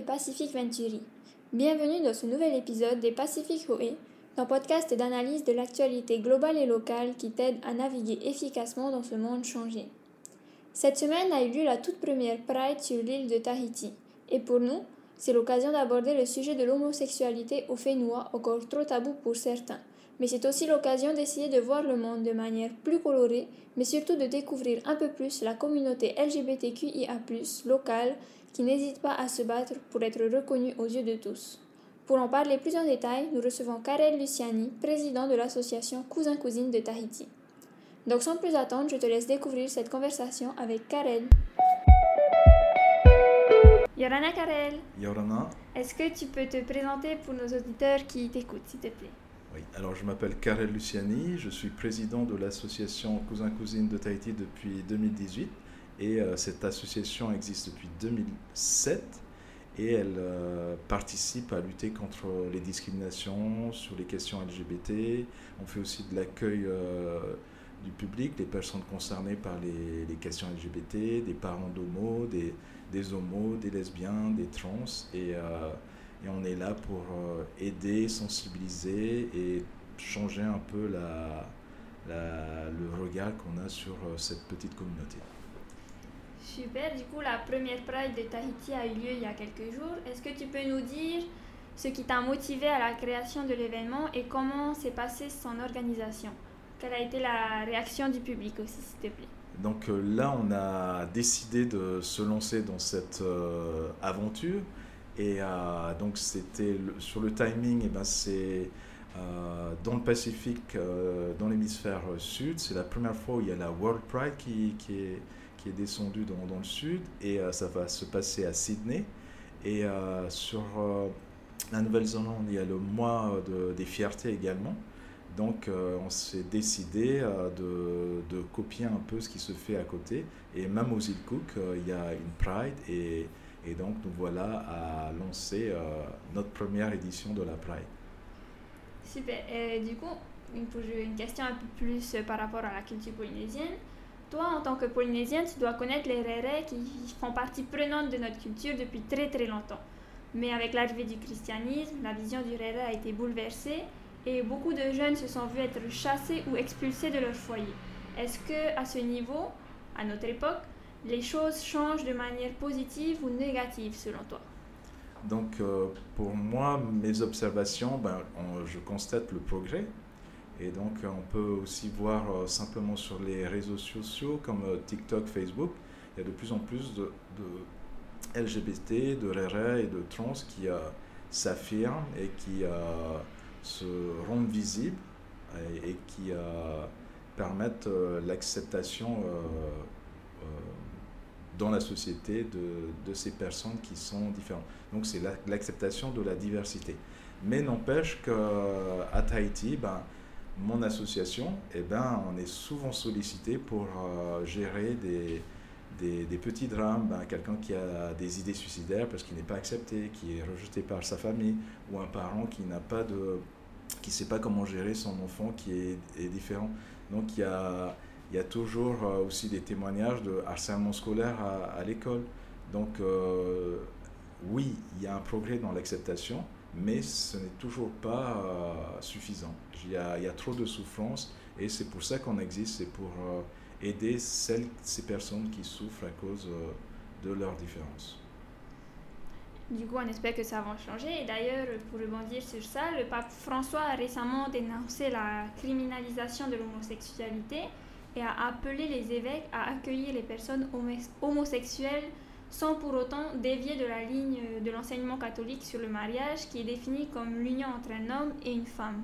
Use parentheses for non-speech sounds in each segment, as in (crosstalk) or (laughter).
Pacific Venturi. Bienvenue dans ce nouvel épisode des Pacific OE, un podcast d'analyse de l'actualité globale et locale qui t'aide à naviguer efficacement dans ce monde changé. Cette semaine a eu lieu la toute première Pride sur l'île de Tahiti. Et pour nous, c'est l'occasion d'aborder le sujet de l'homosexualité au Fénois, encore trop tabou pour certains. Mais c'est aussi l'occasion d'essayer de voir le monde de manière plus colorée, mais surtout de découvrir un peu plus la communauté LGBTQIA, locale, qui n'hésite pas à se battre pour être reconnue aux yeux de tous. Pour en parler plus en détail, nous recevons Karel Luciani, président de l'association Cousin-Cousine de Tahiti. Donc sans plus attendre, je te laisse découvrir cette conversation avec Karel. Yorana Karel. Yorana. Est-ce que tu peux te présenter pour nos auditeurs qui t'écoutent, s'il te plaît? Oui, alors je m'appelle Karel Luciani, je suis président de l'association Cousin-Cousine de Tahiti depuis 2018 et euh, cette association existe depuis 2007 et elle euh, participe à lutter contre les discriminations sur les questions LGBT. On fait aussi de l'accueil euh, du public, des personnes concernées par les, questions LGBT, des parents d'homos, des, des, homos, des lesbiens, des trans. Et on est là pour aider, sensibiliser et changer un peu la, la, le regard qu'on a sur cette petite communauté. Super, du coup la première Pride de Tahiti a eu lieu il y a quelques jours. Est-ce que tu peux nous dire ce qui t'a motivé à la création de l'événement et comment s'est passée son organisation? Quelle a été la réaction du public aussi, s'il te plaît? Donc euh, là, on a décidé de se lancer dans cette euh, aventure. Et euh, donc c'était sur le timing, et ben c'est euh, dans le Pacifique, euh, dans l'hémisphère sud. C'est la première fois où il y a la World Pride qui, est qui est descendu dans, dans le sud et ça va se passer à Sydney. Et sur la Nouvelle-Zélande, il y a le mois de, des fiertés également. Donc on s'est décidé de, de, copier un peu ce qui se fait à côté. Et même aux îles Cook, il y a une Pride et, et donc nous voilà à lancer notre première édition de la Pride. Super. Et du coup, une, question un peu plus par rapport à la culture polynésienne. Toi, en tant que Polynésienne, tu dois connaître les rérés qui font partie prenante de notre culture depuis très très longtemps. Mais avec l'arrivée du christianisme, la vision du réré a été bouleversée et beaucoup de jeunes se sont vus être chassés ou expulsés de leur foyer. Est-ce que à ce niveau, à notre époque, les choses changent de manière positive ou négative selon toi? Donc euh, pour moi, mes observations, ben, je constate le progrès. Et donc, on peut aussi voir euh, simplement sur les réseaux sociaux comme euh, TikTok, Facebook, il y a de plus en plus de, de LGBT, de RRA et de trans qui euh, s'affirment et qui euh, se rendent visibles et, et qui euh, permettent euh, l'acceptation dans la société de, de, ces personnes qui sont différentes. Donc, c'est l'acceptation de la diversité. Mais n'empêche qu'à Tahiti, ben, mon association, eh ben, on est souvent sollicité pour euh, gérer des, des, petits drames. Ben, Quelqu'un qui a des idées suicidaires parce qu'il n'est pas accepté, qui est rejeté par sa famille, ou un parent qui n'a pas de qui ne sait pas comment gérer son enfant qui est, est différent. Donc il y a, il y a toujours euh, aussi des témoignages de harcèlement scolaire à, l'école. Donc euh, oui, il y a un progrès dans l'acceptation, mais ce n'est toujours pas euh, suffisant. Il y, a, trop de souffrance et c'est pour ça qu'on existe, c'est pour aider ces personnes qui souffrent à cause de leurs différences. Du coup, on espère que ça va changer. Et d'ailleurs, pour rebondir sur ça, le pape François a récemment dénoncé la criminalisation de l'homosexualité et a appelé les évêques à accueillir les personnes homosexuelles sans pour autant dévier de la ligne de l'enseignement catholique sur le mariage qui est défini comme l'union entre un homme et une femme.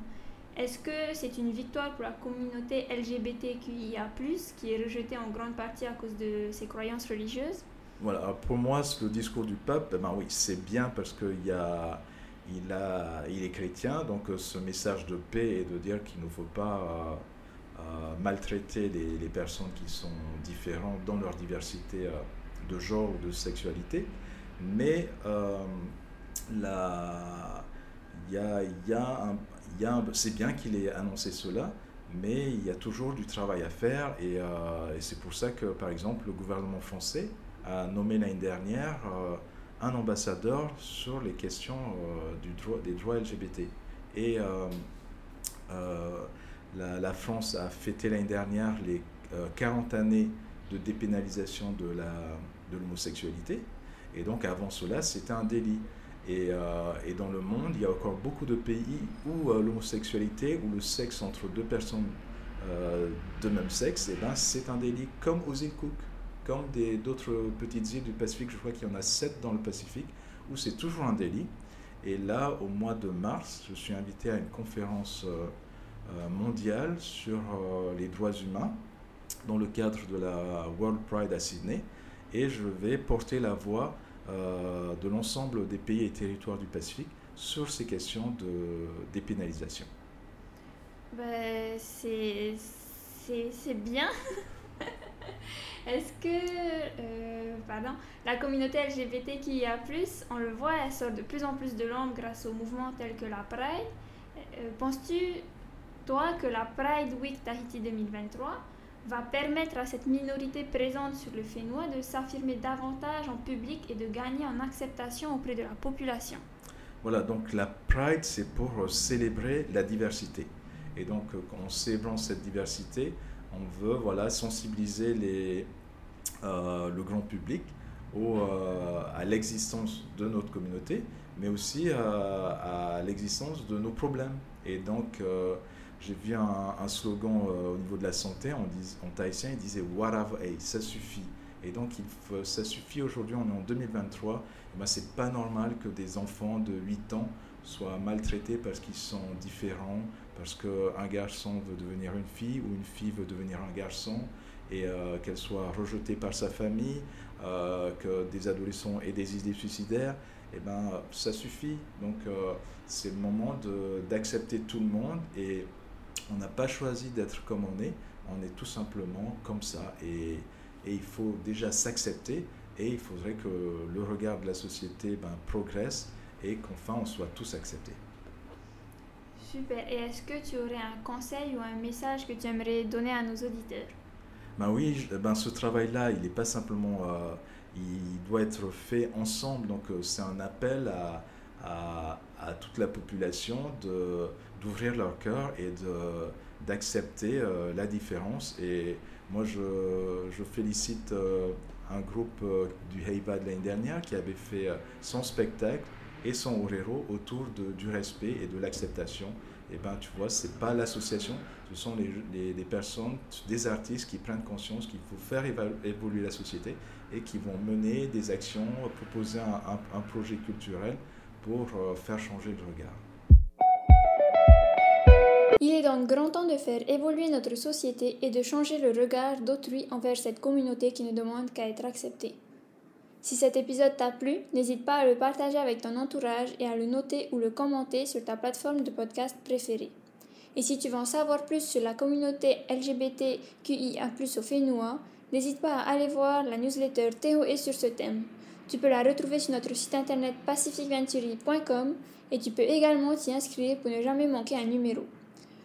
Est-ce que c'est une victoire pour la communauté LGBTQIA, qui est rejetée en grande partie à cause de ses croyances religieuses? Voilà, pour moi, le discours du pape, ben oui, c'est bien parce qu'il a, il, a, il est chrétien, donc ce message de paix et de dire qu'il ne faut pas euh, maltraiter les, personnes qui sont différentes dans leur diversité. Euh, de genre ou de sexualité, mais euh, la, y a, y a un, y a c'est bien qu'il ait annoncé cela, mais il y a toujours du travail à faire et, euh, c'est pour ça que, par exemple, le gouvernement français a nommé l'année dernière euh, un ambassadeur sur les questions du droit, des droits LGBT. Et la, France a fêté l'année dernière les 40 années de dépénalisation de l'homosexualité. De et donc avant cela, c'était un délit. Et, euh, et, dans le monde, il y a encore beaucoup de pays où euh, l'homosexualité ou le sexe entre deux personnes euh, de même sexe, et eh ben, c'est un délit comme aux îles Cook, comme d'autres petites îles du Pacifique. Je crois qu'il y en a sept dans le Pacifique où c'est toujours un délit. Et là, au mois de mars, je suis invité à une conférence mondiale sur les droits humains dans le cadre de la World Pride à Sydney et je vais porter la voix euh, de l'ensemble des pays et territoires du Pacifique sur ces questions de dépénalisation. Ben, c'est bien. (laughs) Est-ce que euh, pardon, la communauté LGBTQIA+, on le voit, elle sort de plus en plus de l'ombre grâce aux mouvements tels que la Pride. Euh, penses-tu, toi, que la Pride Week Tahiti 2023 va permettre à cette minorité présente sur le Fénois de s'affirmer davantage en public et de gagner en acceptation auprès de la population. Voilà, donc la Pride, c'est pour célébrer la diversité. Et donc, euh, en célébrant cette diversité, on veut voilà, sensibiliser les, euh, le grand public au, euh, à l'existence de notre communauté, mais aussi à l'existence de nos problèmes. Et donc, j'ai vu un, slogan euh, au niveau de la santé, en, thaïsien, il disait Whatever, hey, ça suffit. Et donc, ça suffit aujourd'hui, on est en 2023. Et ben, c'est pas normal que des enfants de 8 ans soient maltraités parce qu'ils sont différents, parce qu'un garçon veut devenir une fille ou une fille veut devenir un garçon, et euh, qu'elle soit rejetée par sa famille, euh, que des adolescents aient des idées suicidaires. Et ben, ça suffit. Donc, c'est le moment d'accepter tout le monde et on n'a pas choisi d'être comme on est, on est tout simplement comme ça. Et, il faut déjà s'accepter et il faudrait que le regard de la société ben, progresse et qu'enfin on soit tous acceptés. Super. Et est-ce que tu aurais un conseil ou un message que tu aimerais donner à nos auditeurs? Ben oui, ben ce travail-là, il n'est pas simplement... Euh, il doit être fait ensemble. Donc euh, c'est un appel à, à, toute la population de, d'ouvrir leur cœur et de, d'accepter euh, la différence. Et moi, je, je félicite euh, un groupe du Heiba de l'année dernière qui avait fait son spectacle et son orero autour de, du respect et de l'acceptation. Et ben, tu vois, c'est pas l'association, ce sont les, les, personnes, des artistes qui prennent conscience qu'il faut faire évoluer la société et qui vont mener des actions, proposer un, projet culturel pour faire changer le regard. Il est donc grand temps de faire évoluer notre société et de changer le regard d'autrui envers cette communauté qui ne demande qu'à être acceptée. Si cet épisode t'a plu, n'hésite pas à le partager avec ton entourage et à le noter ou le commenter sur ta plateforme de podcast préférée. Et si tu veux en savoir plus sur la communauté LGBTQIA+ au Fénois, n'hésite pas à aller voir la newsletter Théo et sur ce thème. Tu peux la retrouver sur notre site internet pacificventuri.com et tu peux également t'y inscrire pour ne jamais manquer un numéro.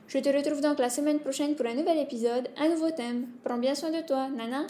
Je te retrouve donc la semaine prochaine pour un nouvel épisode, un nouveau thème. Prends bien soin de toi, Nana.